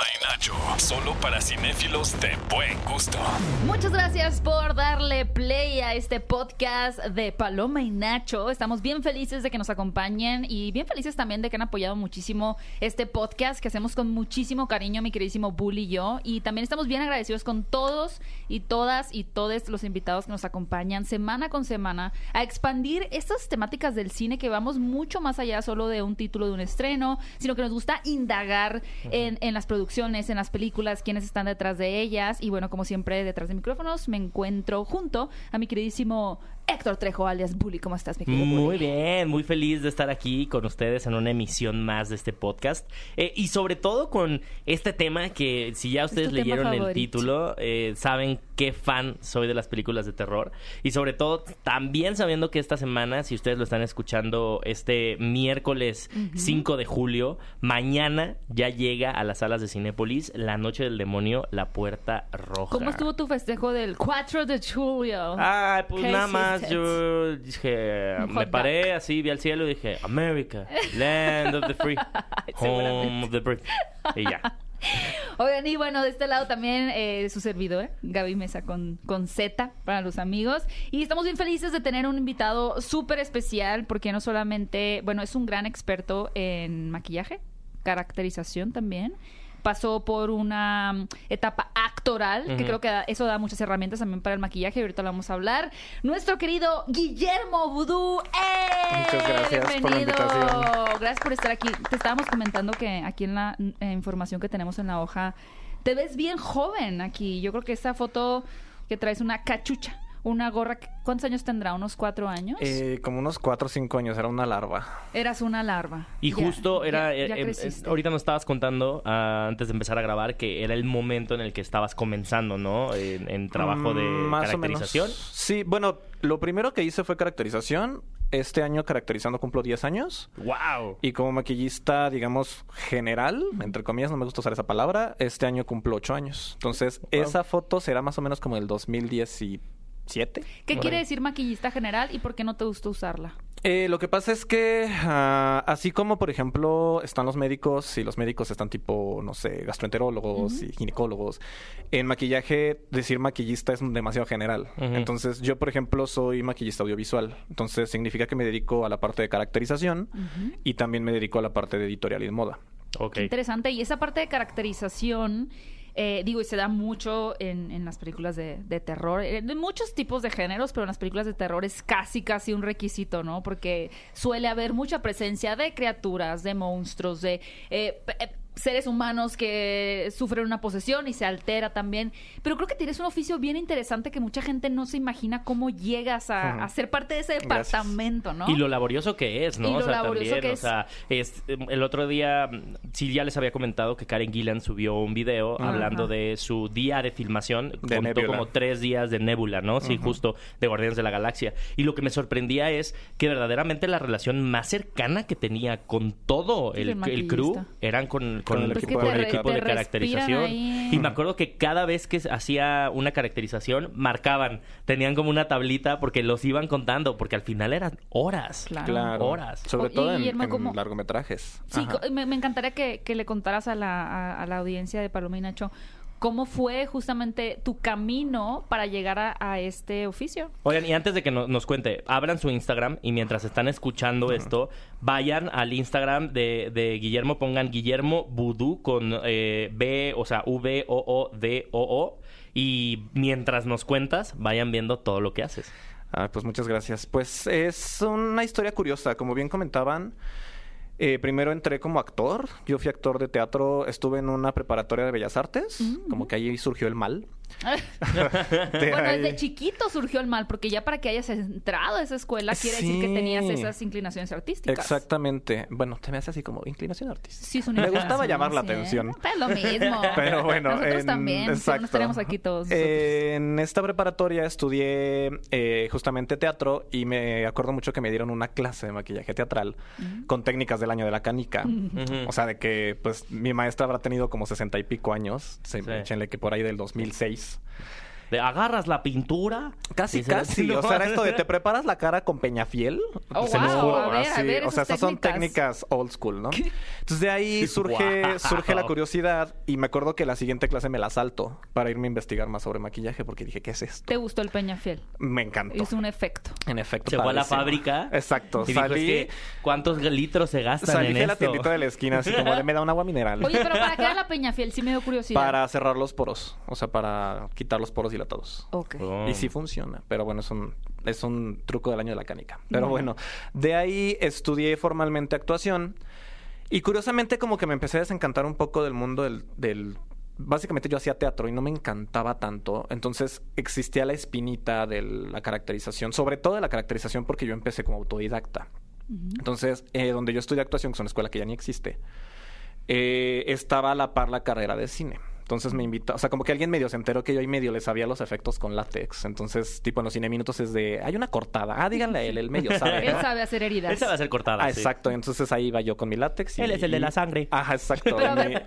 Y Nacho. Solo para cinéfilos de buen gusto. Muchas gracias por darle play a este podcast de Paloma y Nacho. Estamos bien felices de que nos acompañen y bien felices también de que han apoyado muchísimo este podcast que hacemos con muchísimo cariño, mi queridísimo Bully y yo. Y también estamos bien agradecidos con todos y todas y todos los invitados que nos acompañan semana con semana a expandir estas temáticas del cine que vamos mucho más allá solo de un título de un estreno, sino que nos gusta indagar en, en las producciones, en las películas, quiénes están detrás de ellas. Y bueno, como siempre, detrás de micrófonos me encuentro junto a mi queridísimo Héctor Trejo, alias Bully. ¿Cómo estás, mi querido Muy Bully? bien, muy feliz de estar aquí con ustedes en una emisión más de este podcast. Eh, y sobre todo con este tema que si ya ustedes leyeron el título, eh, saben qué fan soy de las películas de terror. Y sobre todo también sabiendo que esta semana, si ustedes lo están escuchando este miércoles 5 de julio, mañana ya llega a las salas de Cinépolis La Noche del Demonio, La Puerta Roja. ¿Cómo estuvo tu festejo del 4 de julio? Ay, pues ¿Qué nada más yo dije, me paré así, vi al cielo y dije, America, land of the free, home of the brave. Y ya. Oigan, y bueno, de este lado también eh, su servidor, Gaby Mesa con, con Z para los amigos. Y estamos bien felices de tener un invitado súper especial porque no solamente, bueno, es un gran experto en maquillaje, caracterización también. Pasó por una mm, etapa actoral, que creo que da- eso da muchas herramientas también para el maquillaje, y ahorita lo vamos a hablar. Nuestro querido Guillermo Vudú. ¡Eh! Muchas gracias por la Bienvenido. invitación. Gracias por estar aquí. Te estábamos comentando que aquí en la eh, información que tenemos en la hoja, te ves bien joven aquí. Yo creo que esta foto que traes una cachucha, una gorra, ¿cuántos años tendrá? ¿Unos cuatro años? Eh, como unos 4 o 5 años, era una larva. Eras una larva. Y Ya, justo era, ya- ya eh, eh, creciste. ahorita nos estabas contando ah, antes de empezar a grabar que era el momento en el que estabas comenzando, ¿no? En, en trabajo de Mm, Más o caracterización. menos. Sí, bueno, lo primero que hice fue caracterización. Este año caracterizando cumplo 10 años. ¡Wow! Y como maquillista, digamos, general, entre comillas, no me gusta usar esa palabra, este año cumplo 8 años. Entonces, esa foto será más o menos como el 2017. ¿Qué quiere ahí. decir maquillista general y por qué no te gusta usarla? Eh, lo que pasa es que, ah, así como por ejemplo están los médicos y los médicos están tipo, no sé, gastroenterólogos y ginecólogos, en maquillaje decir maquillista es demasiado general. Entonces yo, por ejemplo, soy maquillista audiovisual. Entonces significa que me dedico a la parte de caracterización y también me dedico a la parte de editorial y de moda. Ok. Qué interesante. Y esa parte de caracterización, eh, digo, y se da mucho en, en las películas de, de terror, eh, de muchos tipos de géneros, pero en las películas de terror es casi, casi un requisito, ¿no? Porque suele haber mucha presencia de criaturas, de monstruos, de... eh, eh, seres humanos que sufren una posesión y se altera también. Pero creo que tienes un oficio bien interesante que mucha gente no se imagina cómo llegas a, a ser parte de ese Gracias. departamento, ¿no? Y lo laborioso que es, ¿no? Y o lo sea, laborioso también, que o es. sea, es, el otro día, sí, ya les había comentado que Karen Gillan subió un video hablando de su día de filmación. De Contó Nebula. como tres días de Nebula, ¿no? Sí, justo de Guardianes de la Galaxia. Y lo que me sorprendía es que verdaderamente la relación más cercana que tenía con todo el, el el crew eran con, con, el Pues equipo de equipo caracterización. ahí. Y me acuerdo que cada vez que hacía una caracterización, marcaban, tenían como una tablita porque los iban contando, porque al final eran horas. Claro. Claro. Horas. Sobre todo en, Guillermo, en ¿cómo- largometrajes. Sí, me encantaría que, que le contaras a la, a, a la audiencia de Paloma y Nacho cómo fue justamente tu camino para llegar a, a este oficio. Oigan, y antes de que no- nos cuente, abran su Instagram y mientras están escuchando esto, vayan al Instagram de, de Guillermo, pongan Guillermo Vudú con eh, B, o sea, V-O-O-D-O-O. Y mientras nos cuentas, vayan viendo todo lo que haces. Ah, pues muchas gracias. Pues es una historia curiosa. Como bien comentaban, eh, primero entré como actor. Yo fui actor de teatro. Estuve en una preparatoria de Bellas Artes. Como que ahí surgió el mal. De bueno, ahí- desde chiquito surgió el mal, porque ya para que hayas entrado a esa escuela quiere decir que tenías esas inclinaciones artísticas. Exactamente. Bueno, te me hace así como inclinación artística. Sí, es una Me gustaba llamar la sí. atención. Pues lo mismo. Pero bueno, nosotros en- también. exacto. No estaríamos aquí todos. nosotros. Eh, en esta preparatoria estudié eh, justamente teatro y me acuerdo mucho que me dieron una clase de maquillaje teatral con técnicas del año de la canica. O sea, de que pues mi maestra habrá tenido como sesenta y pico años, se- Sí. échenle que por ahí del 2006. space. De agarras la pintura. Casi, y la- casi. O sea, era esto de te preparas la cara con peñafiel. Oh, Se los wow. juro, A ver, a así. ver, o sea, esas son técnicas. old school, ¿no? Entonces de ahí surge, Wow. surge la curiosidad y me acuerdo que la siguiente clase me la salto para irme a investigar más sobre maquillaje porque dije, ¿qué es esto? ¿Te gustó el Peñafiel? Me encantó. Hizo un efecto. En efecto. Se fue a la fábrica. Exacto. Y dijo, salí, es que, ¿cuántos litros se gastan salí en de la esto? tiendita de la esquina así como de me da un agua mineral. Oye, pero ¿para qué era la Peñafiel? Sí me dio curiosidad. Para cerrar los poros. O sea, para quitar los poros dilatados. Ok. Oh. Y sí funciona, pero bueno, es un, es un truco del año de la canica. Pero bueno, de ahí estudié formalmente actuación y curiosamente como que me empecé a desencantar un poco del mundo del... del- Básicamente yo hacía teatro y no me encantaba tanto, entonces existía la espinita de la caracterización, sobre todo de la caracterización porque yo empecé como autodidacta. Entonces, eh, donde yo estudié actuación, que es una escuela que ya ni existe, eh, estaba a la par la carrera de cine. Entonces me invitó, o sea, como que alguien medio se enteró que yo ahí medio le sabía los efectos con látex. Entonces, tipo en los cine minutos es de, hay una cortada. Ah, díganle a él, él medio sabe. Él sabe hacer heridas. Esa va a ser cortada. Ah, sí. exacto. Entonces ahí iba yo con mi látex. y- Él es el de la sangre. Ajá, exacto. Pero a ver,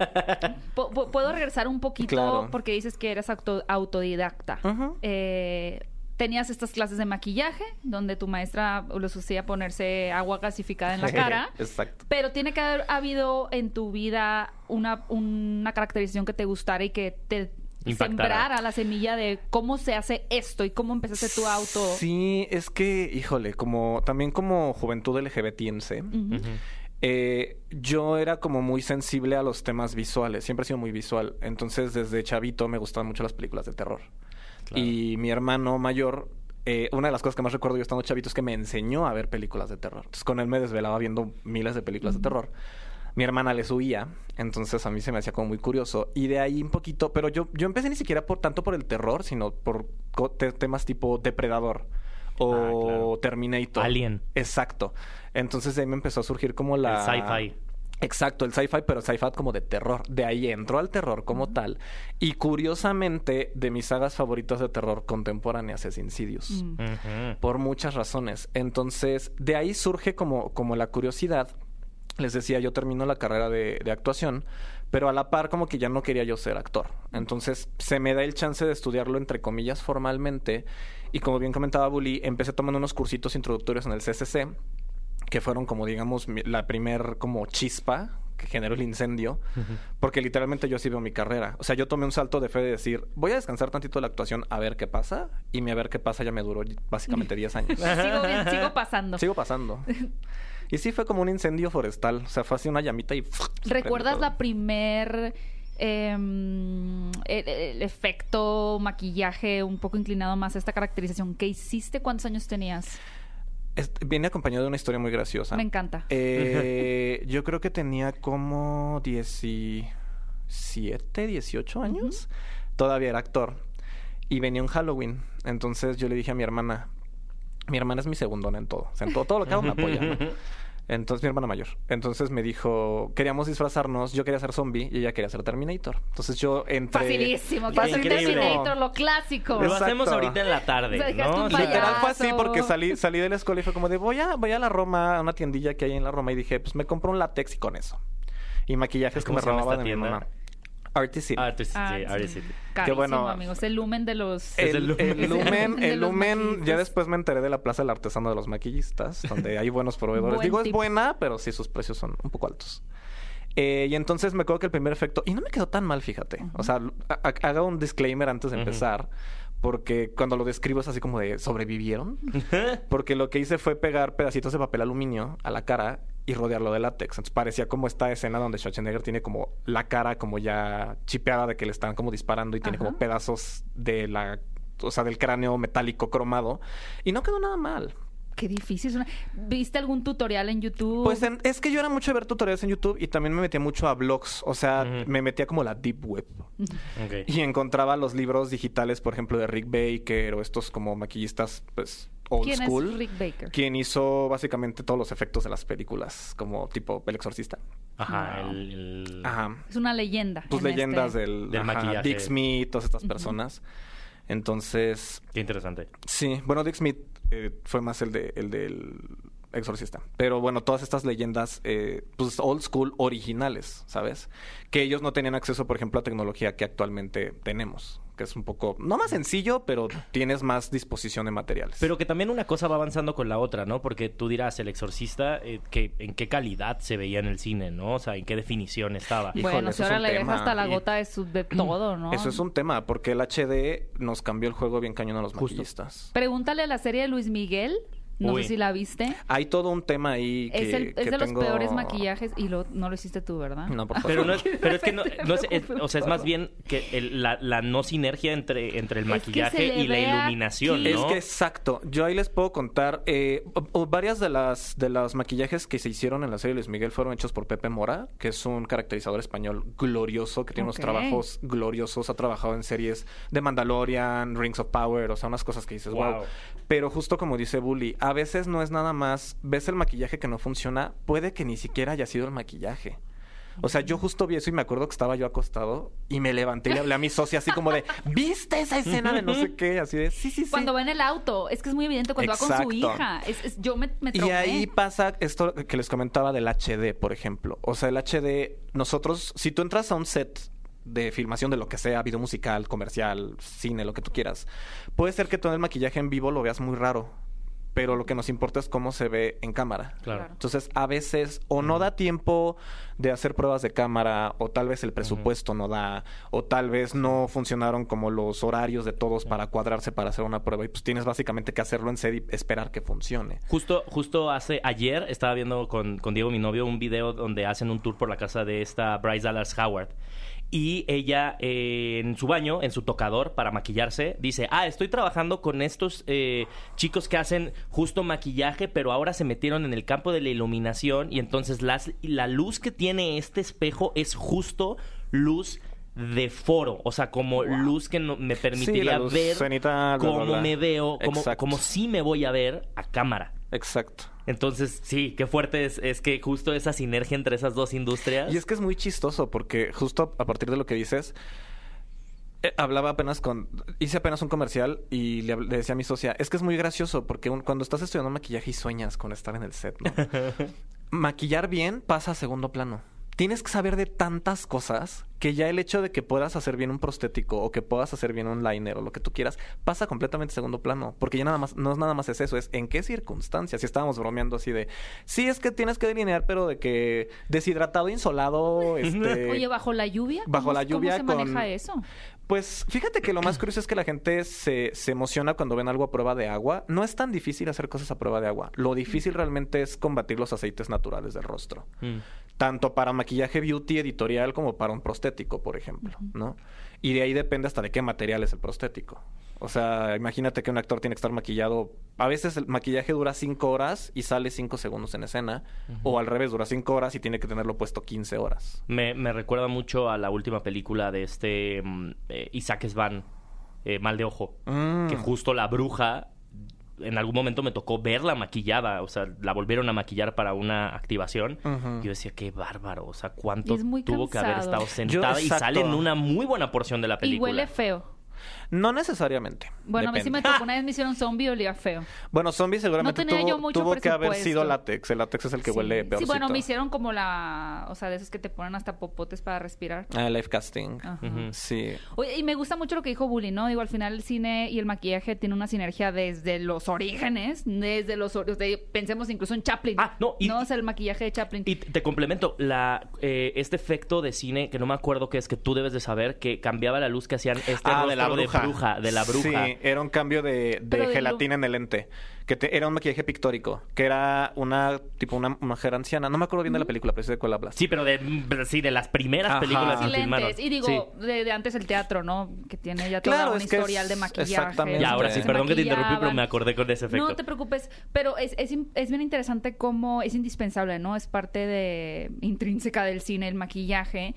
¿puedo regresar un poquito? Claro. Porque dices que eres auto- autodidacta. Ujú. Eh, tenías estas clases de maquillaje donde tu maestra los hacía ponerse agua gasificada en la cara. exacto. Pero tiene que haber habido en tu vida una, una caracterización que te gustara y que te Impactara. sembrara la semilla de cómo se hace esto y cómo empezaste tu auto. Sí, es que, híjole, como también como juventud. Ujú. Eh, yo era como muy sensible a los temas visuales, siempre he sido muy visual, entonces desde chavito me gustaban mucho las películas de terror. Claro. Y mi hermano mayor, eh, una de las cosas que más recuerdo yo estando chavito es que me enseñó a ver películas de terror. Entonces con él me desvelaba viendo miles de películas de terror. Mi hermana le subía, entonces a mí se me hacía como muy curioso. Y de ahí un poquito, pero yo, yo empecé ni siquiera por tanto por el terror, sino por temas tipo Depredador o Ah, claro. Terminator. Alien. Exacto. Entonces de ahí me empezó a surgir como la... El sci-fi. Exacto, el sci-fi, pero sci-fi como de terror. De ahí entró al terror como tal. Y curiosamente, de mis sagas favoritas de terror contemporáneas es Insidious. Mm. Por muchas razones. Entonces, de ahí surge como, como la curiosidad. Les decía, yo termino la carrera de, de actuación, pero a la par como que ya no quería yo ser actor. Entonces, se me da el chance de estudiarlo entre comillas formalmente. Y como bien comentaba Bully, empecé tomando unos cursitos introductorios en el CCC, que fueron como digamos mi- la primer como chispa que generó el incendio, porque literalmente yo así veo mi carrera. O sea, yo tomé un salto de fe de decir, voy a descansar tantito de la actuación a ver qué pasa, y mi a ver qué pasa ya me duró básicamente 10 años. Sigo, bien- sigo pasando. Sigo pasando. Y sí fue como un incendio forestal, o sea, fue así una llamita y... ¿Recuerdas la primer em, el, el efecto maquillaje un poco inclinado más a esta caracterización que hiciste? ¿Cuántos años tenías? Viene acompañado de una historia muy graciosa. Me encanta. Eh, yo creo que tenía como 17, 18 años. Todavía era actor. Y venía un Halloween. Entonces yo le dije a mi hermana, mi hermana es mi segundona en todo. O sea, en todo, todo lo que hago me apoya. Entonces mi hermana mayor. Entonces me dijo, queríamos disfrazarnos, yo quería ser zombie y ella quería ser Terminator. Entonces yo entre... Facilísimo. Que increíble. Terminator, lo clásico. Lo hacemos ahorita en la tarde, ¿no? Literal fue así porque salí, salí de la escuela y fue como de voy a, voy a la Roma, a una tiendilla que hay en la Roma y dije, pues me compro un látex y con eso. Y maquillajes que ¿Cómo me robaba de esta mi tienda? mamá. Arty City. Tú sí, Ah, sí. Carísimo, bueno. amigos. El lumen de los... El, el lumen. el lumen, el ya después me enteré de la Plaza del Artesano de los Maquillistas, donde hay buenos proveedores. Buen Digo, es buena, pero sí sus precios son un poco altos. Eh, y entonces me acuerdo que el primer efecto, y no me quedó tan mal, fíjate. O sea, haga un disclaimer antes de empezar, porque cuando lo describo es así como de sobrevivieron. Porque lo que hice fue pegar pedacitos de papel aluminio a la cara y rodearlo de látex. Entonces parecía como esta escena donde Schwarzenegger tiene como la cara como ya chipeada de que le están como disparando y tiene Ajá. como pedazos de la... O sea, del cráneo metálico cromado. Y no quedó nada mal. Qué difícil. suena. ¿Viste algún tutorial en YouTube? Pues en- es que yo era mucho de ver tutoriales en YouTube y también me metía mucho a blogs. O sea, me metía como la deep web. Y encontraba los libros digitales, por ejemplo, de Rick Baker o estos como maquillistas, pues, old ¿Quién school. es Rick Baker? quien hizo básicamente todos los efectos de las películas, como tipo El Exorcista. Ajá, el, el- Ajá. Es una leyenda. Tus en leyendas este- del, Del ajá, maquillaje. Dick Smith, todas estas personas. Entonces, Qué interesante. sí, bueno, Dick Smith eh, fue más el de el del Exorcista. Pero bueno, todas estas leyendas, eh, pues old school, originales, ¿sabes? Que ellos no tenían acceso, por ejemplo, a tecnología que actualmente tenemos. Que es un poco, no más sencillo, pero tienes más disposición de materiales. Pero que también una cosa va avanzando con la otra, ¿no? Porque tú dirás, El Exorcista, eh, que, ¿en qué calidad se veía en el cine, no? O sea, ¿en qué definición estaba? Híjole, bueno, eso si es ahora un le tema. dejas hasta la gota de, su, de todo, ¿no? Eso es un tema, porque el HD nos cambió el juego bien cañón a los Justo. maquillistas. Pregúntale a la serie de Luis Miguel. No Uy. sé si la viste. Hay todo un tema ahí que es el- es que de los peores maquillajes y lo, no lo hiciste tú, ¿verdad? No, por favor. Pero, no es, pero es que no, es, es- o sea, es más bien que el- la, la no sinergia entre, entre el Es que maquillaje y la iluminación, aquí. ¿no? Es que exacto. Yo ahí les puedo contar. eh, o- o varias de las de los maquillajes que se hicieron en la serie de Luis Miguel fueron hechos por Pepe Mora, que es un caracterizador español glorioso, que tiene unos trabajos gloriosos. Ha trabajado en series de Mandalorian, Rings of Power, o sea, unas cosas que dices, wow. Wow. Pero justo como dice Bully, a veces no es nada más, ves el maquillaje que no funciona, puede que ni siquiera haya sido el maquillaje. O sea, yo justo vi eso y me acuerdo que estaba yo acostado y me levanté y le hablé a mi socia así como de, ¿viste esa escena de no sé qué? Así de, sí, sí, sí. Cuando va en el auto, es que es muy evidente cuando va con su hija. Es, es- yo me, me Y ahí pasa esto que les comentaba del HD, por ejemplo. O sea, el HD, nosotros, si tú entras a un set de filmación de lo que sea, video musical, comercial, cine, lo que tú quieras, puede ser que todo el maquillaje en vivo lo veas muy raro, pero lo que nos importa es cómo se ve en cámara. Claro. Entonces, a veces o no da tiempo de hacer pruebas de cámara, o tal vez el presupuesto no da, o tal vez no funcionaron como los horarios de todos para cuadrarse para hacer una prueba. Y pues tienes básicamente que hacerlo en serio y esperar que funcione. Justo, justo hace ayer estaba viendo con, con Diego, mi novio, un video donde hacen un tour por la casa de esta Bryce Dallas Howard. Y ella eh, en su baño, en su tocador para maquillarse, dice, ah, estoy trabajando con estos eh, chicos que hacen justo maquillaje, pero ahora se metieron en el campo de la iluminación y entonces las, la luz que tiene este espejo es justo luz de foro, o sea, como luz que no- me permitiría ver cenital, bla, bla, cómo bla. me veo, Exacto. como si me voy a ver a cámara. Exacto. Entonces, sí, qué fuerte es, es que justo esa sinergia entre esas dos industrias. Y es que es muy chistoso porque justo a partir de lo que dices, eh, hablaba apenas con... Hice apenas un comercial y le, decía a mi socia, es que es muy gracioso porque un- cuando estás estudiando maquillaje y sueñas con estar en el set, ¿no? Maquillar bien pasa a segundo plano. Tienes que saber de tantas cosas que ya el hecho de que puedas hacer bien un prostético o que puedas hacer bien un liner o lo que tú quieras pasa completamente a segundo plano. Porque ya nada más, no es nada más es eso, es en qué circunstancias. Si estábamos bromeando así de, sí, es que tienes que delinear, pero de que deshidratado, insolado, este... Oye, bajo la lluvia. Bajo ¿cómo- la lluvia ¿Cómo se con- maneja eso? Pues fíjate que lo más curioso es que la gente se, se emociona cuando ven algo a prueba de agua. No es tan difícil hacer cosas a prueba de agua. Lo difícil realmente es combatir los aceites naturales del rostro. Mm. Tanto para maquillaje beauty editorial como para un prostético, por ejemplo, ¿no? Y de ahí depende hasta de qué material es el prostético. O sea, imagínate que un actor tiene que estar maquillado. A veces el maquillaje dura 5 horas y sale 5 segundos en escena. O al revés, dura 5 horas y tiene que tenerlo puesto 15 horas. Me, me recuerda mucho a la última película de este mm, eh, Isaac Svan, eh, Mal de Ojo. Mm. Que justo la bruja, en algún momento me tocó verla maquillada. O sea, la volvieron a maquillar para una activación. Yo decía, qué bárbaro. O sea, cuánto Y tuvo que haber estado sentada. y sale en una muy buena porción de la Y película. huele feo. No necesariamente. Bueno, a mí sí me tocó una vez me hicieron zombie y olía feo. Bueno, zombie seguramente No tenía tuvo, yo mucho tuvo que haber sido látex. El látex es el que sí. huele Sí, peorcito. bueno, me hicieron como la... O sea, de esos que te ponen hasta popotes para respirar. Ah, life casting. Ajá. Sí. Oye, y me gusta mucho lo que dijo Bully, ¿no? Digo, al final el cine y el maquillaje tienen una sinergia desde los orígenes, desde los... o sea, pensemos incluso en Chaplin. Ah, no, y- No, o sea, el maquillaje de Chaplin. Y te complemento, la, eh, este efecto de cine, que no me acuerdo qué es, que tú debes de saber, que cambiaba la luz que hacían este ah, de la bruja. bruja, de la bruja. Sí, era un cambio de, de de gelatina en el lente. Que te- era un maquillaje pictórico. Que era una, tipo, una mujer anciana. No me acuerdo bien de la película, pero sé de cuál hablas. Sí, pero de, sí, de las primeras Ajá. películas que filmaron. Y digo, Sí. de, de antes el teatro, ¿no? Que tiene ya Claro, toda un historial es- de maquillaje. exactamente. Y ahora sí, perdón que te interrumpí, pero me acordé con ese efecto. No te preocupes, pero es, es, es bien interesante cómo es indispensable, ¿no? Es parte de intrínseca del cine, el maquillaje.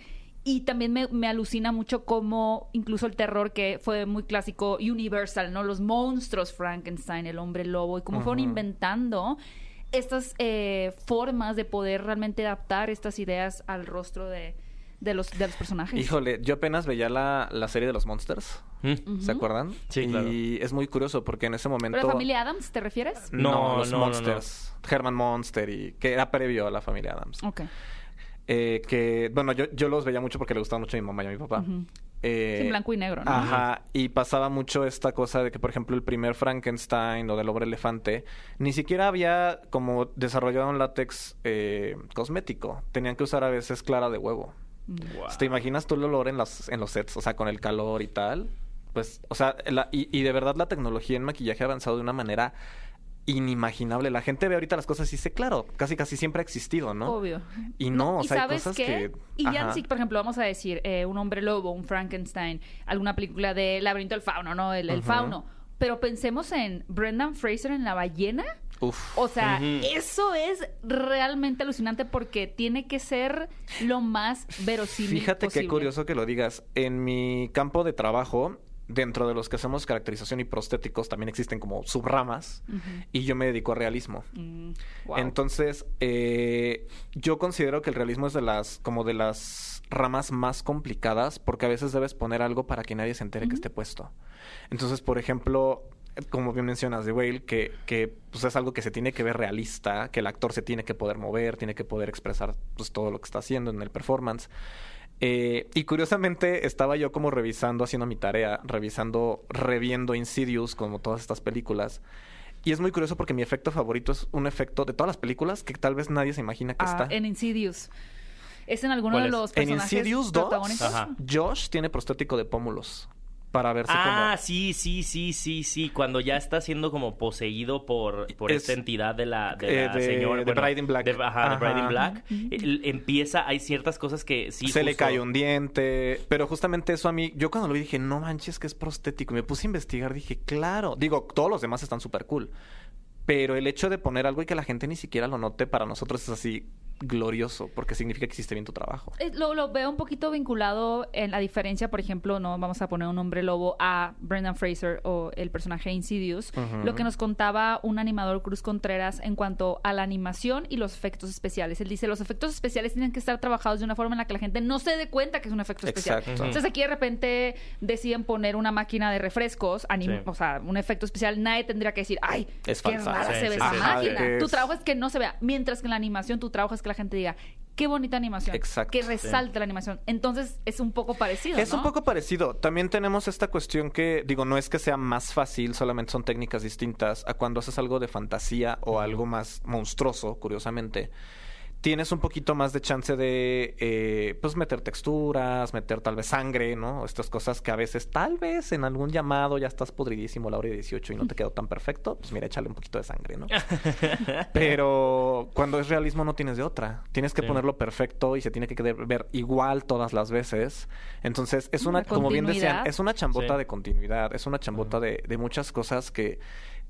Y también me, me alucina mucho cómo incluso el terror que fue muy clásico, Universal, ¿no? Los monstruos, Frankenstein, el hombre lobo, y cómo fueron inventando estas eh, formas de poder realmente adaptar estas ideas al rostro de, de los, de los personajes. Híjole, yo apenas veía la, la serie de los Monsters. Mm. ¿Se acuerdan? Sí, y claro. es muy curioso porque en ese momento... ¿Pero la familia Adams te refieres? No, No, los no, no, no. Monsters. Herman Monster y que era previo a la familia Adams. Ok. Eh, que, bueno, yo, yo los veía mucho porque le gustaba mucho a mi mamá y a mi papá. Ujú. eh, en blanco y negro, ¿no? Ajá, y pasaba mucho esta cosa de que, por ejemplo, el primer Frankenstein o del hombre elefante, ni siquiera había como desarrollado un látex eh, cosmético. Tenían que usar a veces clara de huevo. Wow. ¿Te imaginas tú el olor en los, en los sets? O sea, con el calor y tal. Pues, o sea, la- y, y de verdad la tecnología en maquillaje ha avanzado de una manera inimaginable. La gente ve ahorita las cosas y dice, claro, casi casi siempre ha existido, ¿no? Obvio. Y no, o ¿y sea, hay sabes cosas qué? que... Y ya si, por ejemplo, vamos a decir eh, un hombre lobo, un Frankenstein, alguna película de Laberinto del Fauno, ¿no? El, fauno. Pero pensemos en Brendan Fraser en La ballena. Uf. O sea, eso es realmente alucinante porque tiene que ser lo más verosímil Fíjate posible. qué curioso que lo digas. En mi campo de trabajo, dentro de los que hacemos caracterización y prostéticos, también existen como subramas. Y yo me dedico a realismo. Mm, wow. Entonces, eh, yo considero que el realismo es de las, como de las ramas más complicadas, porque a veces debes poner algo para que nadie se entere que esté puesto. Entonces, por ejemplo, como bien mencionas de Whale, que, que pues, es algo que se tiene que ver realista, que el actor se tiene que poder mover, tiene que poder expresar pues, todo lo que está haciendo en el performance. Eh, y curiosamente estaba yo como revisando, haciendo mi tarea, revisando, reviendo Insidious, como todas estas películas. Y es muy curioso porque mi efecto favorito es un efecto de todas las películas que tal vez nadie se imagina que Ah, está. en Insidious. ¿Es en alguno ¿Cuál de los En personajes Insidious 2, protagónicos? Ajá. Josh tiene prostético de pómulos para verse Ah, como... sí, sí, sí, sí, sí. Cuando ya está siendo como poseído por, por Es- esta entidad de la, de eh, la de- señora. de Bride in Black. de- ajá, de Bride in Ajá. Black. Empieza, hay ciertas cosas que sí. se le cae un diente, pero justamente eso a mí, yo cuando lo vi dije, no manches que es prostético, y me puse a investigar, dije, claro, digo, todos los demás están súper cool, pero el hecho de poner algo y que la gente ni siquiera lo note, para nosotros es así glorioso, porque significa que hiciste bien tu trabajo. Lo, lo veo un poquito vinculado en la diferencia, por ejemplo, no vamos a poner un hombre lobo a Brendan Fraser o el personaje Insidious, lo que nos contaba un animador Cruz Contreras en cuanto a la animación y los efectos especiales. Él dice, los efectos especiales tienen que estar trabajados de una forma en la que la gente no se dé cuenta que es un efecto especial. Exacto. Entonces aquí de repente deciden poner una máquina de refrescos, anim- Sí. o sea, un efecto especial, nadie tendría que decir, ay, Es qué falsa". rara Sí, se ve sí, esa máquina. Tu trabajo es que no se vea, mientras que en la animación tu trabajo es que la gente diga, qué bonita animación. Exacto. Que resalte la animación. Entonces es un poco parecido. Es ¿no? un poco parecido. También tenemos esta cuestión que, digo, no es que sea más fácil, solamente son técnicas distintas a cuando haces algo de fantasía o algo más monstruoso, curiosamente. Tienes un poquito más de chance de, eh, pues, meter texturas, meter tal vez sangre, ¿no? Estas cosas que a veces, tal vez en algún llamado ya estás podridísimo la hora de 18 y no te quedó tan perfecto, pues mira, échale un poquito de sangre, ¿no? Pero cuando es realismo no tienes de otra. Tienes que Sí. ponerlo perfecto y se tiene que ver igual todas las veces. Entonces, es una, como bien decían, es una chambota Sí. de continuidad, es una chambota de, de muchas cosas que,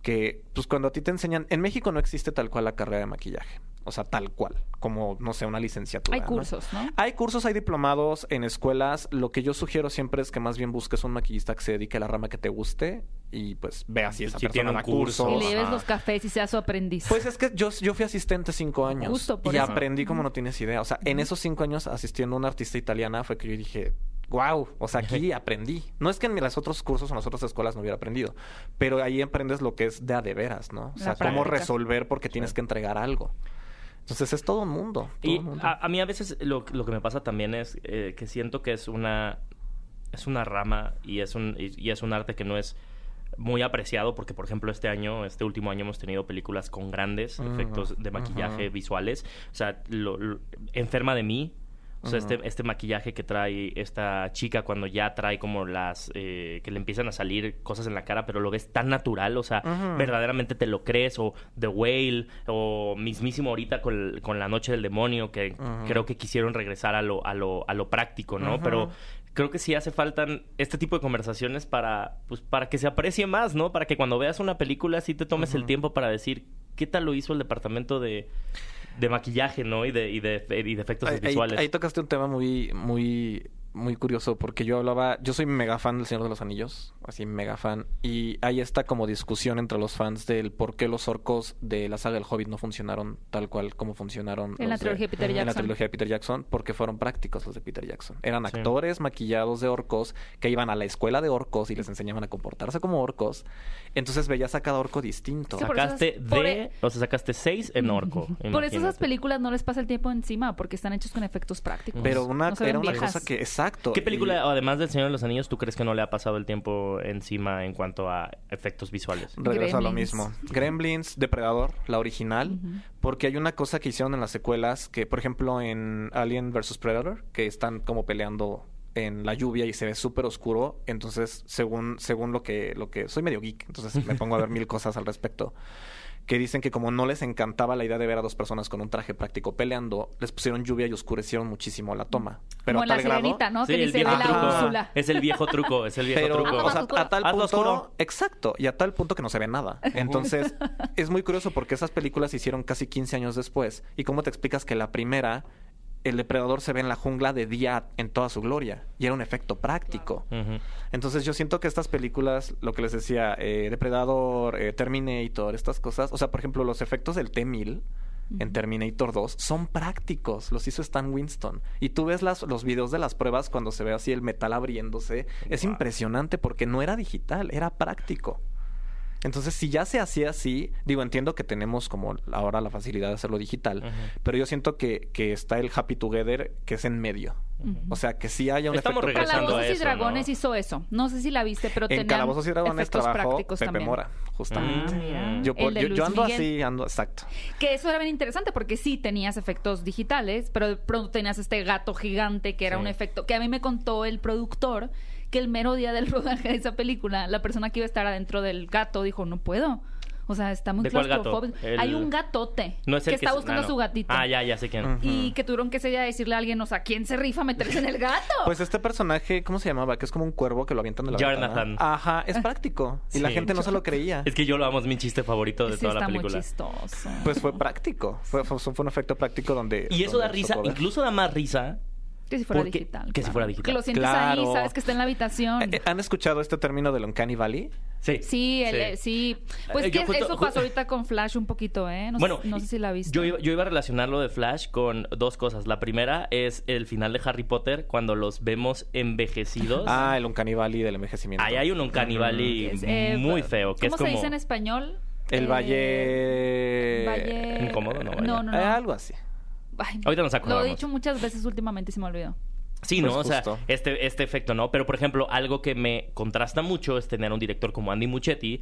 que, pues cuando a ti te enseñan, en México no existe tal cual la carrera de maquillaje. O sea, tal cual, como, no sé, una licenciatura. Hay ¿no? cursos, ¿no? Hay cursos, hay diplomados en escuelas. Lo que yo sugiero siempre es que más bien busques un maquillista que se dedique a la rama que te guste y pues vea si esa Si persona tiene un da curso. cursos. Y le lleves los cafés y sea su aprendiz. Pues es que yo, yo fui asistente cinco años. Justo por y eso. aprendí como no tienes idea. O sea, en esos cinco años asistiendo a una artista italiana fue que yo dije, wow, o sea, aquí aprendí. No es que en los otros cursos o en las otras escuelas no hubiera aprendido, pero ahí aprendes lo que es de a de veras, ¿no? O La sea, cómo práctica. resolver porque tienes que entregar algo. Entonces es todo un mundo. todo Y un mundo. a, a mí a veces lo, lo que me pasa también es eh, que siento que es una es una rama y es un y, y es un arte que no es muy apreciado porque por ejemplo este año este último año hemos tenido películas con grandes Ujú, efectos de maquillaje visuales o sea lo- lo- enferma de mí o sea, este, este maquillaje que trae esta chica cuando ya trae como las... eh, que le empiezan a salir cosas en la cara, pero lo ves tan natural, o sea, verdaderamente te lo crees, o The Whale, o mismísimo ahorita con, con La Noche del Demonio, que creo que quisieron regresar a lo, a lo, a lo práctico, ¿no? Pero creo que sí hace falta este tipo de conversaciones para, pues, para que se aprecie más, ¿no? Para que cuando veas una película sí te tomes el tiempo para decir qué tal lo hizo el departamento de, de maquillaje, ¿no? Y de, y de, y de efectos Ahí, ahí- visuales. ahí tocaste un tema muy, muy, muy curioso porque yo hablaba, yo soy mega fan del Señor de los Anillos, así mega fan, y hay esta como discusión entre los fans del por qué los orcos de la saga del Hobbit no funcionaron tal cual como funcionaron En la trilogía de Peter en la Jackson. trilogía de Peter Jackson, porque fueron prácticos los de Peter Jackson. Eran Sí. actores maquillados de orcos que iban a la escuela de orcos y les enseñaban a comportarse como orcos. Entonces veías a cada orco distinto. Sí, Sacaste esas- de... e- O sea, sacaste seis en orco. Por eso esas películas no les pasa el tiempo encima, porque están hechos con efectos prácticos. Pero una, No era una viejas. cosa que, exacto, Exacto. ¿Qué Y- película, además del Señor de los Anillos, tú crees que no le ha pasado el tiempo encima en cuanto a efectos visuales? Regreso a lo mismo. Gremlins, Depredador, la original. Porque hay una cosa que hicieron en las secuelas que, por ejemplo, en Alien vs. Predator, que están como peleando en la lluvia y se ve súper oscuro. Entonces, según, según lo que, lo que. Soy medio geek, entonces me pongo a ver mil cosas al respecto. Que dicen que como no les encantaba la idea de ver a dos personas con un traje práctico peleando, les pusieron lluvia y oscurecieron muchísimo la toma. Pero Como a la tal grado- sirenita, ¿no? Sí, que el dice viejo ve la truco. Es el viejo truco, es el viejo Pero, truco. o sea, a tal punto, oscuro. exacto, y a tal punto que no se ve nada. Entonces, es muy curioso porque esas películas se hicieron casi 15 años después. ¿Y cómo te explicas que la primera, el depredador se ve en la jungla de día en toda su gloria? Y era un efecto práctico. Entonces, yo siento que estas películas, lo que les decía, eh, Depredador, eh, Terminator, estas cosas, o sea, por ejemplo, los efectos del T-1000 en Terminator 2 son prácticos, los hizo Stan Winston. Y tú ves las, los videos de las pruebas cuando se ve así el metal abriéndose, es impresionante porque no era digital, era práctico. Entonces, si ya se hacía así, digo, entiendo que tenemos como ahora la facilidad de hacerlo digital, pero yo siento que, que está el Happy Together que es en medio. O sea, que sí haya un Estamos efecto regresando práctico. a Calabozos y Dragones ¿no? hizo eso. No sé si la viste, pero En tenían Calabozos y Dragones efectos trabajó prácticos Pepe también. Mora, justamente. Mira. Yo, por- yo, yo ando Miguel. así, ando, exacto. Que eso era bien interesante porque sí tenías efectos digitales, pero de pronto tenías este gato gigante que era Sí. un efecto que a mí me contó el productor que el mero día del rodaje de esa película, la persona que iba a estar adentro del gato dijo, no puedo. O sea, está muy ¿De cuál gato? claustrofóbico. El- Hay un gatote No es el que está se- buscando ah, a no. su gatito. Ah, ya, ya sé quién. Y que tuvieron que ese día decirle a alguien, o sea, ¿quién se rifa a meterse en el gato? Pues este personaje, ¿cómo se llamaba? Que es como un cuervo que lo avientan de la Jonathan. ventana. Ajá, es práctico. Y la Sí. gente no se lo creía. Es que yo lo amo, es mi chiste favorito de Sí, toda la está muy película. chistoso. Pues fue práctico. Fue, fue, fue un efecto práctico donde... Y eso donde da risa, tocó ver. incluso da más risa. Que si fuera porque- digital. que si fuera digital. Que lo sientes Claro. ahí, sabes que está en la habitación. Eh, eh, ¿Han escuchado este término del Uncanny Valley? Sí. Sí, el- eh, sí. Pues Eh, que justo- eso pasó ahorita con Flash un poquito, ¿eh? No, bueno, sé, no sé si la viste. Yo iba, yo iba a relacionar lo de Flash con dos cosas. La primera es el final de Harry Potter, cuando los vemos envejecidos. Ah, el Uncanny Valley del envejecimiento. Ahí hay un Uncanny Valley eh, muy feo, que ¿Cómo es como... se dice en español? El Eh, Valle... Valle... Incómodo, ¿no? Valle. No, no, no. Eh, algo así. Ay, Ahorita nos Lo acordamos. he dicho muchas veces últimamente y se me olvidó. Sí, Pues ¿no? O sea, este, este efecto, ¿no? Pero, por ejemplo, algo que me contrasta mucho es tener un director como Andy Muchetti,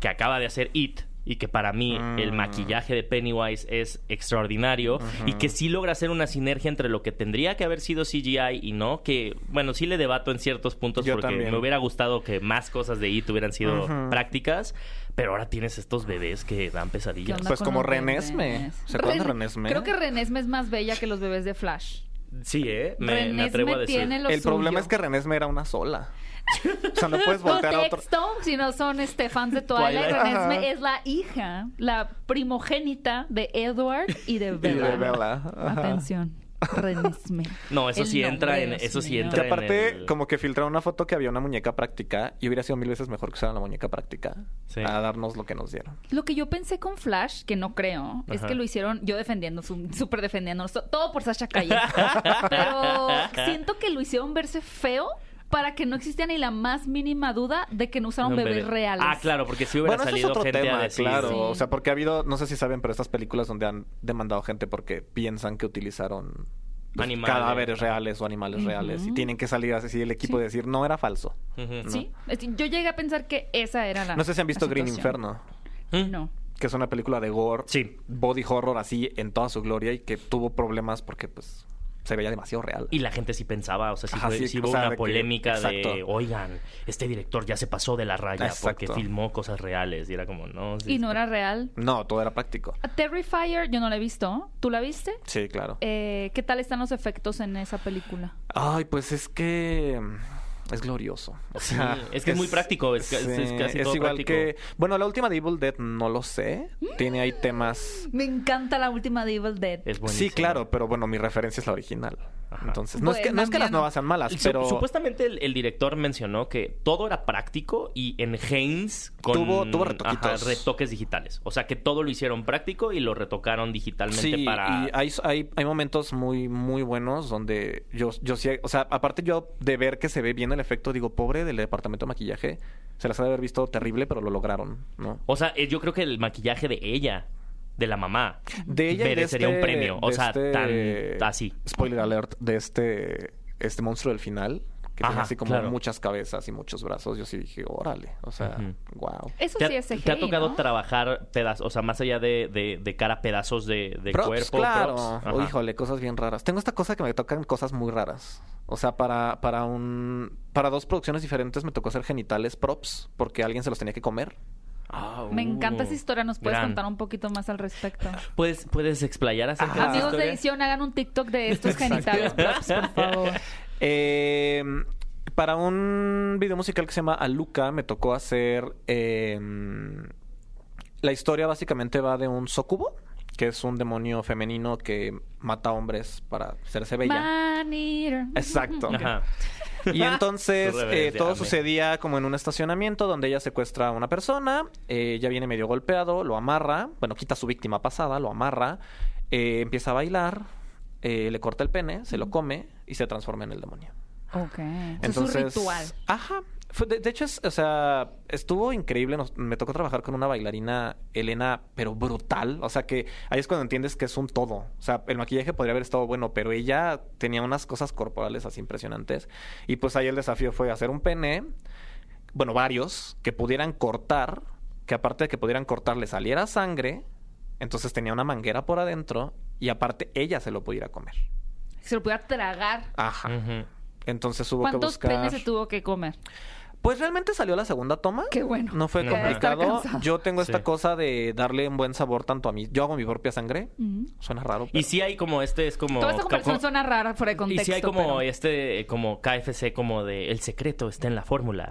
que acaba de hacer It, y que para mí Mm. el maquillaje de Pennywise es extraordinario, y que sí logra hacer una sinergia entre lo que tendría que haber sido CGI y no, que, bueno, sí le debato en ciertos puntos Yo porque también. me hubiera gustado que más cosas de It hubieran sido prácticas, pero ahora tienes estos bebés que dan ¿Qué pesadillas. Pues como Renesme. ¿Se acuerdan Ren- Renesme? Creo que Renesme es más bella que los bebés de Flash. Sí, ¿eh? Me, atrevo a decir. tiene lo El problema es que Renesme era una sola. O sea, no puedes voltear a otro... Contexto, si no son este, fans de Twilight, Twilight. Renesme Ajá. es la hija, la primogénita de Edward y de Y Bella. de Bella. Atención, Renesme. No, eso El sí entra en... Eso sí entra Que en aparte, el- como que filtraron una foto que había una muñeca práctica y hubiera sido mil veces mejor que usara la muñeca práctica Sí. a darnos lo que nos dieron. Lo que yo pensé con Flash, que no creo, es que lo hicieron yo defendiendo, súper defendiendo, todo por Sasha Calle. Pero siento que lo hicieron verse feo para que no existiera ni la más mínima duda de que no usaron Un bebés bebé. reales. Ah, claro, porque si hubiera Bueno, es salido otro gente tema, a decir... claro. Sí. O sea, porque ha habido, no sé si saben, pero estas películas donde han demandado gente porque piensan que utilizaron los Animales. cadáveres reales o animales reales y tienen que salir así el equipo Sí. de decir, no era falso. Sí, es- yo llegué a pensar que esa era la No sé si han visto Green. Inferno, ¿Mm? No. que es una película de gore, Sí. body horror así en toda su gloria y que tuvo problemas porque pues se veía demasiado real. Y la gente sí pensaba, o sea, sí, Ajá, fue- sí, sí o hubo sea, una de que- polémica de, oigan, este director ya se pasó de la raya porque filmó cosas reales. Y era como, no. sí Y no era real. No, todo era práctico. A Terrifier yo no la he visto. ¿Tú la viste? Sí, claro. Eh, ¿Qué tal están los efectos en esa película? Ay, pues es que es glorioso. O Sí, sea, es que es muy práctico, es- es- es casi todo igual práctico. que bueno, la última de Evil Dead no lo sé. Tiene ahí temas. Me encanta la última de Evil Dead. Es buenísimo. Sí, claro, pero bueno, mi referencia es la original. Ajá. Entonces, no es que no es que las nuevas sean malas, pero Supuestamente el, el director mencionó que todo era práctico y en Haynes con Tuvo- tuvo ajá, retoques digitales. O sea que todo lo hicieron práctico y lo retocaron digitalmente Sí, para. y hay, hay, hay momentos muy, muy buenos donde yo, yo sí, o sea, aparte yo de ver que se ve bien el efecto, digo, pobre del departamento de maquillaje, se las ha de haber visto terrible, pero lo lograron, ¿no? O sea, eh, yo creo que el maquillaje de ella, de la mamá, De ella y de merecería este- un premio. O sea, este- tan así. Spoiler alert, de este este monstruo del final, que tiene Ajá, así como claro. muchas cabezas y muchos brazos, yo sí dije, órale, o sea, wow. Eso ¿Te sí ha, es CGI, te ha tocado ¿no? trabajar pedazos, o sea, más allá de, de, de cara, pedazos de, de Props, cuerpo? claro. props? Oh, híjole, cosas bien raras. Tengo esta cosa que me tocan cosas muy raras. O sea, para, para un para dos producciones diferentes me tocó hacer genitales props porque alguien se los tenía que comer. Ah, Me uh, encanta esa historia. ¿Nos puedes gran. contar un poquito más al respecto? ¿Puedes, puedes explayar acerca de esa Amigos de edición, hagan un TikTok de estos genitales props, por favor. Eh, para un video musical que se llama Aluca me tocó hacer eh, la historia básicamente va de un socubo que es un demonio femenino que mata hombres para hacerse bella. Man. Exacto. Ajá. Y entonces eh, todo sucedía como en un estacionamiento donde ella secuestra a una persona, eh, ya viene medio golpeado, lo amarra, bueno, quita a su víctima pasada, lo amarra, eh, empieza a bailar, eh, le corta el pene, se lo come y se transforma en el demonio. Ok. Entonces, es un ritual. Ajá. Fue- de, de hecho, es, o sea, estuvo increíble. Nos- me tocó trabajar con una bailarina, Elena, pero brutal. O sea, que ahí es cuando entiendes que es un todo. O sea, el maquillaje podría haber estado bueno, pero ella tenía unas cosas corporales así impresionantes. Y pues ahí el desafío fue hacer un pene, bueno, varios, que pudieran cortar, que aparte de que pudieran cortar, le saliera sangre. Entonces tenía una manguera por adentro y aparte ella se lo pudiera comer. Se lo pudiera tragar. Ajá. Entonces hubo que ¿Cuántos buscar... penes se tuvo que comer? Pues realmente salió la segunda toma. Qué bueno. No fue No. Complicado. Yo tengo esta Sí. cosa de darle un buen sabor tanto a mí. Yo hago mi propia sangre. Suena raro. Y si hay como este, es como... Toda esta conversación como- suena rara fuera de y contexto. si hay como pero- este, como KFC, como de el secreto está en la fórmula.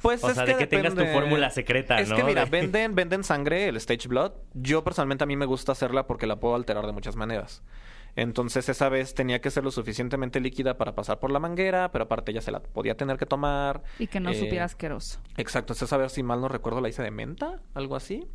Pues o es sea, que de que tengas tu depende. fórmula secreta, Es ¿no? que mira, De- venden, venden sangre, el stage blood. Yo personalmente a mí me gusta hacerla porque la puedo alterar de muchas maneras. Entonces esa vez tenía que ser lo suficientemente líquida para pasar por la manguera, pero aparte ya se la podía tener que tomar. Y que no Eh, supiera asqueroso. Exacto, esa vez si mal no recuerdo la hice de menta, algo así.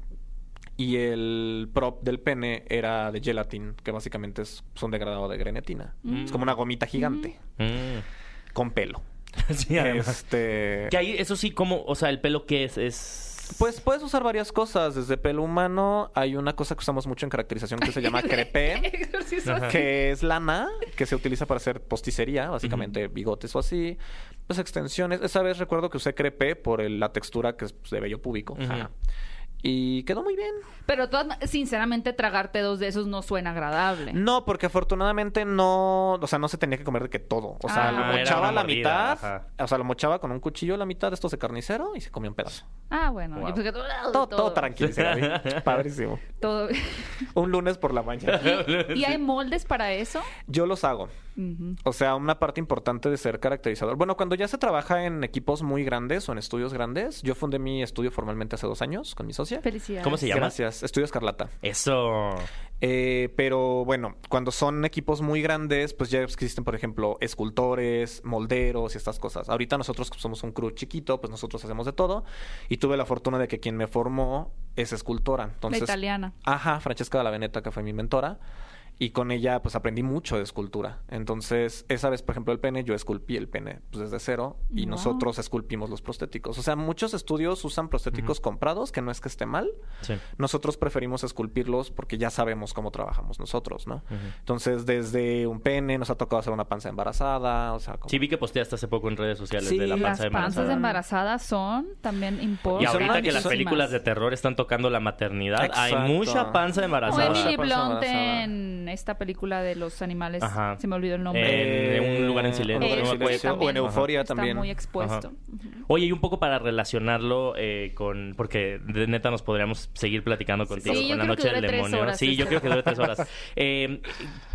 Y el prop del pene era de gelatin, que básicamente es, es un degradado de grenetina. Es como una gomita gigante, Mm. con pelo. sí, además. Este... Que ahí, eso sí, como, o sea, el pelo que es, es... Pues puedes usar varias cosas. Desde pelo humano hay una cosa que usamos mucho en caracterización que se llama crepé, que es lana, que se utiliza para hacer posticería, básicamente bigotes o así. Pues extensiones. Esa vez recuerdo que usé crepé por el- la textura que es de vello púbico. Y quedó muy bien. Pero sinceramente, tragarte dos de esos no suena agradable. No, porque afortunadamente no, o sea, no se tenía que comer de que todo. O sea, Ah. lo Ah, mochaba a la mordida, mitad, ajá. o sea, lo mochaba con un cuchillo a la mitad de estos de carnicero y se comía un pedazo. Ah, bueno. Wow. Yo pensé que todo, Todo, todo tranquilo. Padrísimo. todo- Un lunes por la mañana. ¿Y hay moldes para eso? Yo los hago. O sea, una parte importante de ser caracterizador. Bueno, cuando ya se trabaja en equipos muy grandes o en estudios grandes, yo fundé mi estudio formalmente hace dos años con mi Felicidades. ¿Cómo se llama? Gracias. Estudio Escarlata. Eso. Eh, pero bueno, cuando son equipos muy grandes, pues ya existen, por ejemplo, escultores, molderos y estas cosas. Ahorita nosotros somos un crew chiquito, pues nosotros hacemos de todo. Y tuve la fortuna de que quien me formó es escultora. Entonces, La italiana. Ajá, Francesca de la Veneta, que fue mi mentora. Y con ella, pues aprendí mucho de escultura. Entonces, esa vez, por ejemplo, el pene, yo esculpí el pene pues, desde cero y Wow. nosotros esculpimos los prostéticos. O sea, muchos estudios usan prostéticos comprados, que no es que esté mal. Sí. Nosotros preferimos esculpirlos porque ya sabemos cómo trabajamos nosotros, ¿no? Entonces, desde un pene, nos ha tocado hacer una panza embarazada, o sea, como... Sí, vi que posteaste hace poco en redes sociales Sí, de la Las panza de panzas embarazada. embarazadas son también Y importan. son ahorita que las películas de terror están tocando la maternidad, hay mucha panza O embarazada. Emily Panza Blunt embarazada. en esta película de los animales. Ajá. Se me olvidó el nombre. En- un lugar en silencio, en Ese silencio, también o en euforia Está también. muy expuesto. Ajá. Oye, y un poco para relacionarlo eh, con... Porque de neta nos podríamos seguir platicando contigo Sí, yo con la creo que noche del demonio. horas sí, yo creo que dure tres horas. Eh,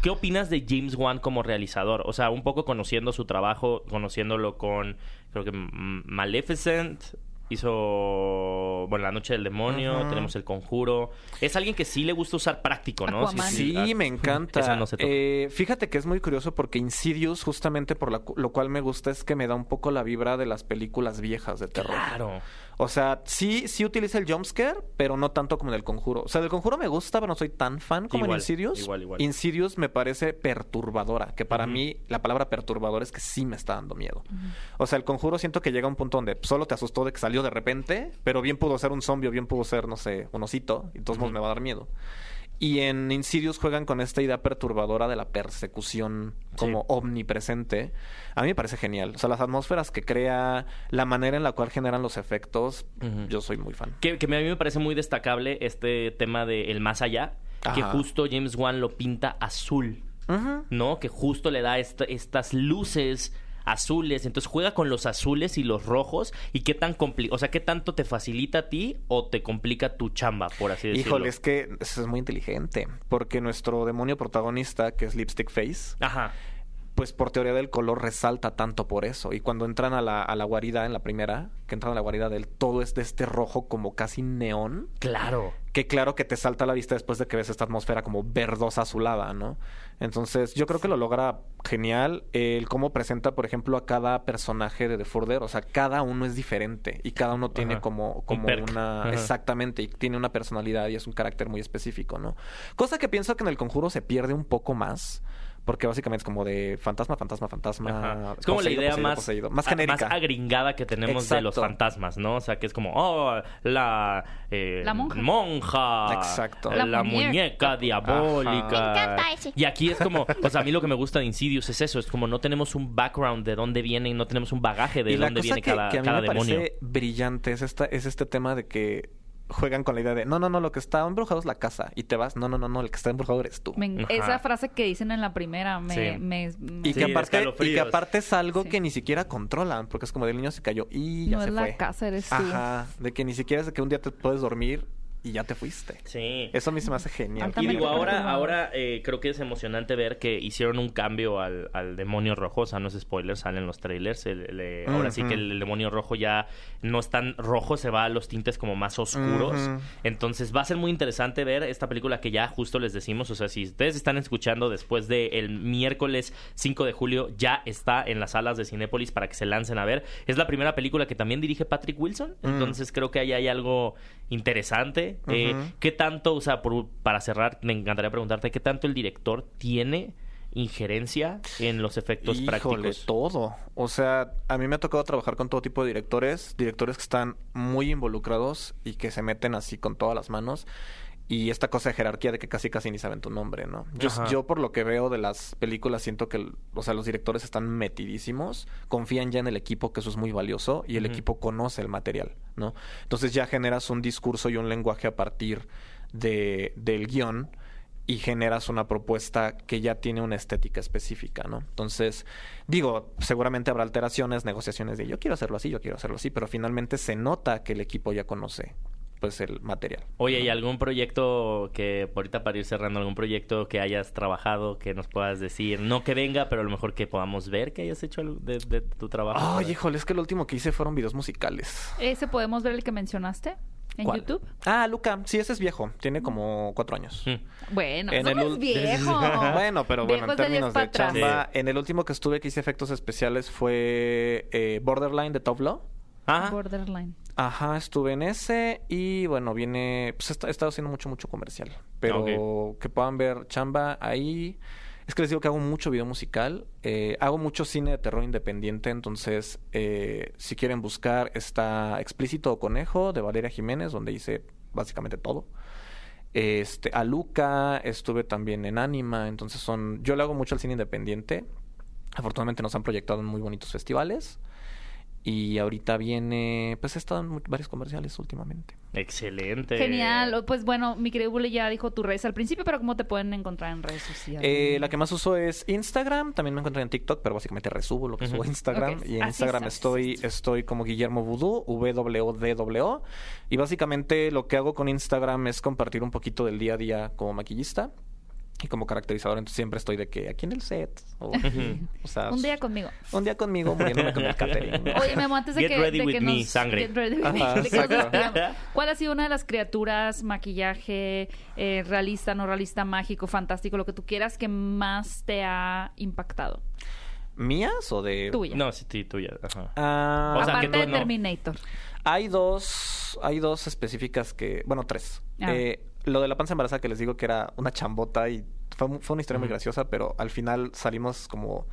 ¿Qué opinas de James Wan como realizador? O sea, un poco conociendo su trabajo, conociéndolo con, creo que Maleficent, hizo, bueno, La Noche del Demonio, Ajá. tenemos El Conjuro. Es alguien que sí le gusta usar práctico, ¿no? Aquaman. Sí, me encanta. Esa no se toca. Eh, fíjate que es muy curioso porque Insidious, justamente por la cu- lo cual me gusta, es que me da un poco la vibra de las películas viejas de terror. Claro. O sea, sí, sí utiliza el jumpscare, pero no tanto como en el conjuro. O sea, del conjuro me gusta, pero no soy tan fan como Igual, en Insidious. igual, igual. Insidious me parece perturbadora, que para mí la palabra perturbadora es que sí me está dando miedo. O sea, el conjuro siento que llega a un punto donde solo te asustó de que salió de repente, pero bien pudo ser un zombie o bien pudo ser, no sé, un osito, y de todos modos me va a dar miedo. Y en Insidious juegan con esta idea perturbadora de la persecución como Sí. omnipresente. A mí me parece genial. O sea, las atmósferas que crea, la manera en la cual generan los efectos, yo soy muy fan. Que, que a mí me parece muy destacable este tema de el más allá, que justo James Wan lo pinta azul. ¿no? Que justo le da esta- estas luces azules, entonces juega con los azules y los rojos y qué tan compli o sea, qué tanto te facilita a ti o te complica tu chamba, por así decirlo. Híjole, es que eso es muy inteligente. Porque nuestro demonio protagonista, que es Lipstick Face, Ajá. Pues por teoría del color resalta tanto por eso. Y cuando entran a la, a la guarida en la primera, que entran a la guarida del todo es de este rojo como casi neón, Claro. que claro que te salta a la vista después de que ves esta atmósfera como verdosa azulada, ¿no? Entonces yo creo que lo logra genial. El cómo presenta, por ejemplo, a cada personaje de The Further, o sea, cada uno es diferente y cada uno tiene Ajá. como, como una... Ajá. Exactamente, y tiene una personalidad y es un carácter muy específico, ¿no? Cosa que pienso que en el conjuro se pierde un poco más. Porque básicamente es como de fantasma, fantasma, fantasma. Ajá. Es como poseído, la idea poseído, más, poseído. Más genérica. más agringada que tenemos de los fantasmas, ¿no? O sea, que es como, oh, la, eh, La monja. monja, Exacto. la, La muñeca, muñeca. diabólica. Me encanta ese. Y aquí es como, o sea, a mí lo que me gusta de Insidious es eso, es como no tenemos un background de dónde vienen, no tenemos un bagaje de y dónde cosa viene que, cada, que a mí cada me demonio. parece brillante es, esta, es este tema de que juegan con la idea de no, no, no, lo que está embrujado es la casa y te vas, no, no, no, no, el que está embrujado eres tú. Me esa frase que dicen en la primera me... Sí. me- me- Y Sí, que, aparte, y que aparte es algo Sí. que ni siquiera controlan, porque es como del niño se cayó y ya no se es fue. la casa, eres tú. Ajá, de que ni siquiera es de que un día te puedes dormir y ya te fuiste. Sí. Eso a mí se me hace genial. Y digo, ahora, ahora eh, creo que es emocionante ver que hicieron un cambio al, al demonio rojo. O sea, no es spoiler, salen los trailers. El- el, eh, Ahora sí que el, el demonio rojo ya no es tan rojo, se va a los tintes como más oscuros. Entonces va a ser muy interesante ver esta película que ya justo les decimos. O sea, si ustedes están escuchando después del miércoles 5 de julio, ya está en las salas de Cinépolis para que se lancen a ver. Es la primera película que también dirige Patrick Wilson. Entonces creo que ahí hay algo interesante. Eh. ¿Qué tanto, o sea, por- para cerrar, me encantaría preguntarte, ¿qué tanto el director tiene injerencia en los efectos Híjole, prácticos? todo. O sea, a mí me ha tocado trabajar con todo tipo de directores, directores que están muy involucrados y que se meten así con todas las manos. Y esta cosa de jerarquía de que casi casi ni saben tu nombre, ¿no? Yo, yo por lo que veo de las películas siento que, o sea, los directores están metidísimos, confían ya en el equipo, que eso es muy valioso, y el equipo conoce el material, ¿no? Entonces ya generas un discurso y un lenguaje a partir de, del guion y generas una propuesta que ya tiene una estética específica, ¿no? Entonces, digo, seguramente habrá alteraciones, negociaciones de yo quiero hacerlo así, yo quiero hacerlo así, pero finalmente se nota que el equipo ya conoce pues el material. Oye, ¿y algún proyecto que, ahorita para ir cerrando, algún proyecto que hayas trabajado, que nos puedas decir? No que venga, pero a lo mejor que podamos ver que hayas hecho de, de tu trabajo. Ay, híjole, es que lo último que hice fueron videos musicales. ¿Ese podemos ver el que mencionaste en ¿Cuál? YouTube? Ah, Luca, sí, ese es viejo, tiene como cuatro años. Mm. Bueno, En eso el viejo. Bueno, pero bueno, en de términos de atrás. chamba, en el último que estuve que hice efectos especiales fue eh, Borderline de Top Law. Ah, Borderline. Ajá, estuve en ese y bueno, viene, pues he, estado haciendo mucho, mucho comercial, pero que puedan ver chamba ahí. Es que les digo que hago mucho video musical, eh, hago mucho cine de terror independiente, entonces eh, si quieren buscar está Explícito o Conejo de Valeria Jiménez, donde hice básicamente todo. Este, a Luca, estuve también en Anima, entonces son, yo le hago mucho al cine independiente. Afortunadamente nos han proyectado en muy bonitos festivales. Y ahorita viene, pues he estado en varios comerciales últimamente. excelente. Genial. Pues bueno, mi querido Bule ya dijo tu redes al principio, pero ¿cómo te pueden encontrar en redes sociales? Eh, la que más uso es Instagram, también me encuentran en TikTok, pero básicamente resubo lo que subo a Instagram. Y en así Instagram es, estoy, estoy como Guillermo Vudú, W-O-D-W. Y básicamente lo que hago con Instagram es compartir un poquito del día a día como maquillista y como caracterizador. Entonces siempre estoy de que aquí en el set. O, aquí, o sea, Un día conmigo. un día conmigo muriéndome con el catering. Oye, Memo, antes de Get que, ready de with que me, nos... sangre. Get ready with me, Ajá. ¿Cuál ha sido una de las criaturas, maquillaje, eh, realista, no realista, mágico, fantástico, lo que tú quieras, que más te ha impactado? ¿Mías o de...? Tuya. No, sí, tuya. Ajá. Ah, O sea, que Aparte tú de no. Terminator. Hay dos, hay dos específicas que, bueno, tres. Ah. Eh, lo de la panza embarazada que les digo que era una chambota y fue, fue una historia muy graciosa, pero al final salimos como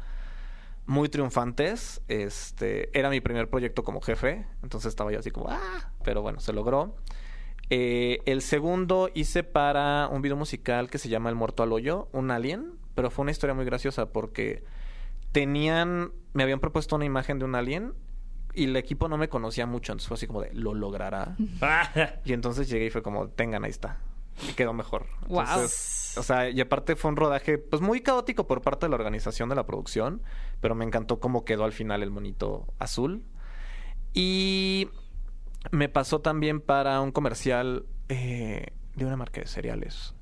muy triunfantes. Este, era mi primer proyecto como jefe, entonces estaba yo así como, ah, pero bueno, se logró. Eh, el segundo hice para un video musical que se llama El Muerto al Hoyo, un alien, pero fue una historia muy graciosa porque tenían, me habían propuesto una imagen de un alien y el equipo no me conocía mucho, entonces fue así como de, ¿lo logrará? y entonces llegué y fue como, tengan, ahí está. Quedó mejor. Wow. Entonces, o sea, y aparte fue un rodaje, pues muy caótico por parte de la organización de la producción, pero me encantó cómo quedó al final el monito azul. Y me pasó también para un comercial eh, de una marca de cereales.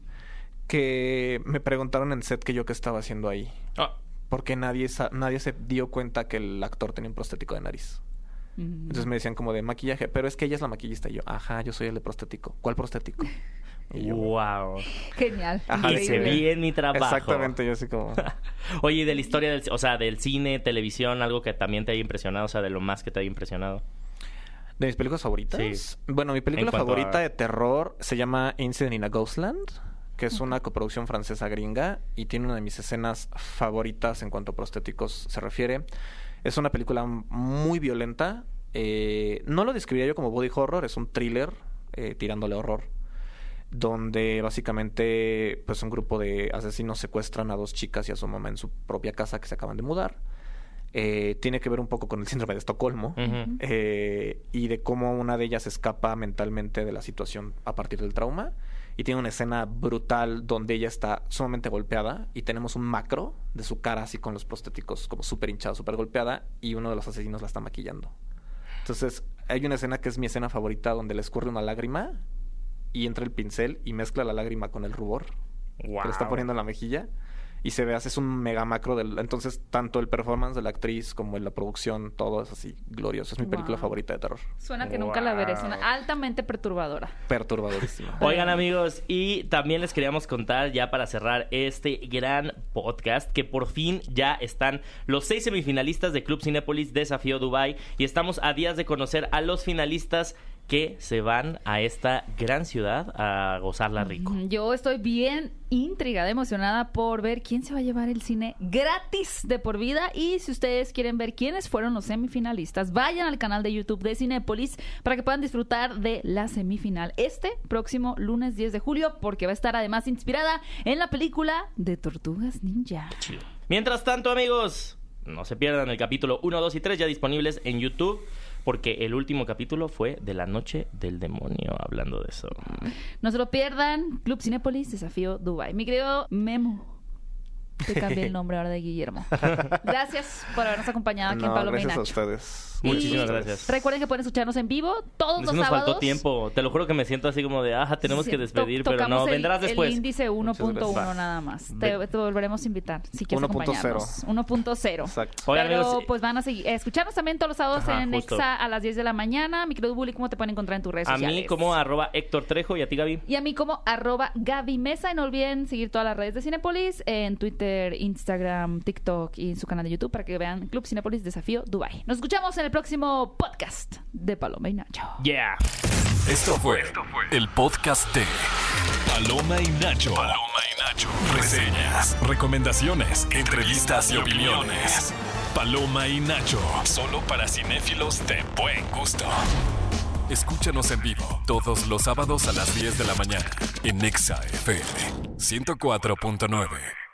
Que me preguntaron en set que yo qué estaba haciendo ahí. Ah, Porque nadie, nadie se dio cuenta que el actor tenía un prostético de nariz. Entonces me decían como de maquillaje, pero es que ella es la maquillista. Y yo, ajá, yo soy el de prostético. ¿Cuál prostético? Y yo, wow. Genial. Ajá, Hice bien mi trabajo. Exactamente, yo así como... Oye, y de la historia del, o sea, del cine, televisión, algo que también te haya impresionado, o sea, de lo más que te haya impresionado. ¿De mis películas favoritas? Sí. Bueno, mi película favorita a- de terror se llama Incident in a Ghostland, que es una coproducción francesa gringa y tiene una de mis escenas favoritas en cuanto a prostéticos se refiere. Es una película muy violenta. eh, no lo describiría yo como body horror, es un thriller eh, tirándole horror. Donde básicamente pues un grupo de asesinos secuestran a dos chicas y a su mamá en su propia casa que se acaban de mudar. Eh, tiene que ver un poco con el síndrome de Estocolmo eh, y de cómo una de ellas escapa mentalmente de la situación a partir del trauma. Y tiene una escena brutal donde ella está sumamente golpeada y tenemos un macro de su cara así con los prostéticos como súper hinchada, súper golpeada y uno de los asesinos la está maquillando. Entonces hay una escena que es mi escena favorita donde le escurre una lágrima y entra el pincel y mezcla la lágrima con el rubor Wow. que le está poniendo en la mejilla y se ve así es un mega macro del entonces tanto el performance de la actriz como en la producción todo es así glorioso es mi película favorita de terror Suena que nunca la veré. Suena altamente perturbadora. perturbadorísima Oigan amigos, y también les queríamos contar ya para cerrar este gran podcast que por fin ya están los seis semifinalistas de Club Cinépolis Desafío Dubai y estamos a días de conocer a los finalistas que se van a esta gran ciudad a gozarla rico. Yo estoy bien intrigada, emocionada por ver quién se va a llevar el cine gratis de por vida. Y si ustedes quieren ver quiénes fueron los semifinalistas, vayan al canal de YouTube de Cinépolis para que puedan disfrutar de la semifinal este próximo lunes 10 de julio, porque va a estar además inspirada en la película de Tortugas Ninja. Chido. Mientras tanto, amigos, no se pierdan el capítulo 1, 2 y 3 ya disponibles en YouTube. Porque el último capítulo fue de la noche del demonio, hablando de eso. No se lo pierdan. Club Cinépolis, Desafío Dubai. Mi querido Memo. Te cambié el nombre ahora de Guillermo. Gracias por habernos acompañado aquí en no, Paloma y gracias a ustedes Y Muchísimas gracias. Recuerden que pueden escucharnos en vivo todos Sí los nos sábados. faltó tiempo. Te lo juro que me siento así como de, ajá, tenemos Sí, que despedir, pero no, el- vendrás después. El índice 1.1 gracias. nada más. Te, te volveremos a invitar si quieres 1.0. acompañarnos. 1.0. exacto Oigan, Pero amigos, pues van a seguir, eh, escucharnos también todos los sábados Ajá, en justo. Exa a las 10 de la mañana. Mi querido Bully, ¿cómo te pueden encontrar en tus redes a sociales? mí como arroba Héctor Trejo y a ti, Gaby. Y a mí como arroba Gaby Mesa. Y no olviden seguir todas las redes de Cinepolis en Twitter, Instagram, TikTok y en su canal de YouTube para que vean Club Cinepolis Desafío Dubai. Nos escuchamos en el próximo podcast de Paloma y Nacho. Yeah. Esto fue el podcast de Paloma y Nacho. Paloma y Nacho. Reseñas, recomendaciones, entrevistas y opiniones. Paloma y Nacho. Solo para cinéfilos de buen gusto. Escúchanos en vivo todos los sábados a las 10 de la mañana en Nexa FM 104.9.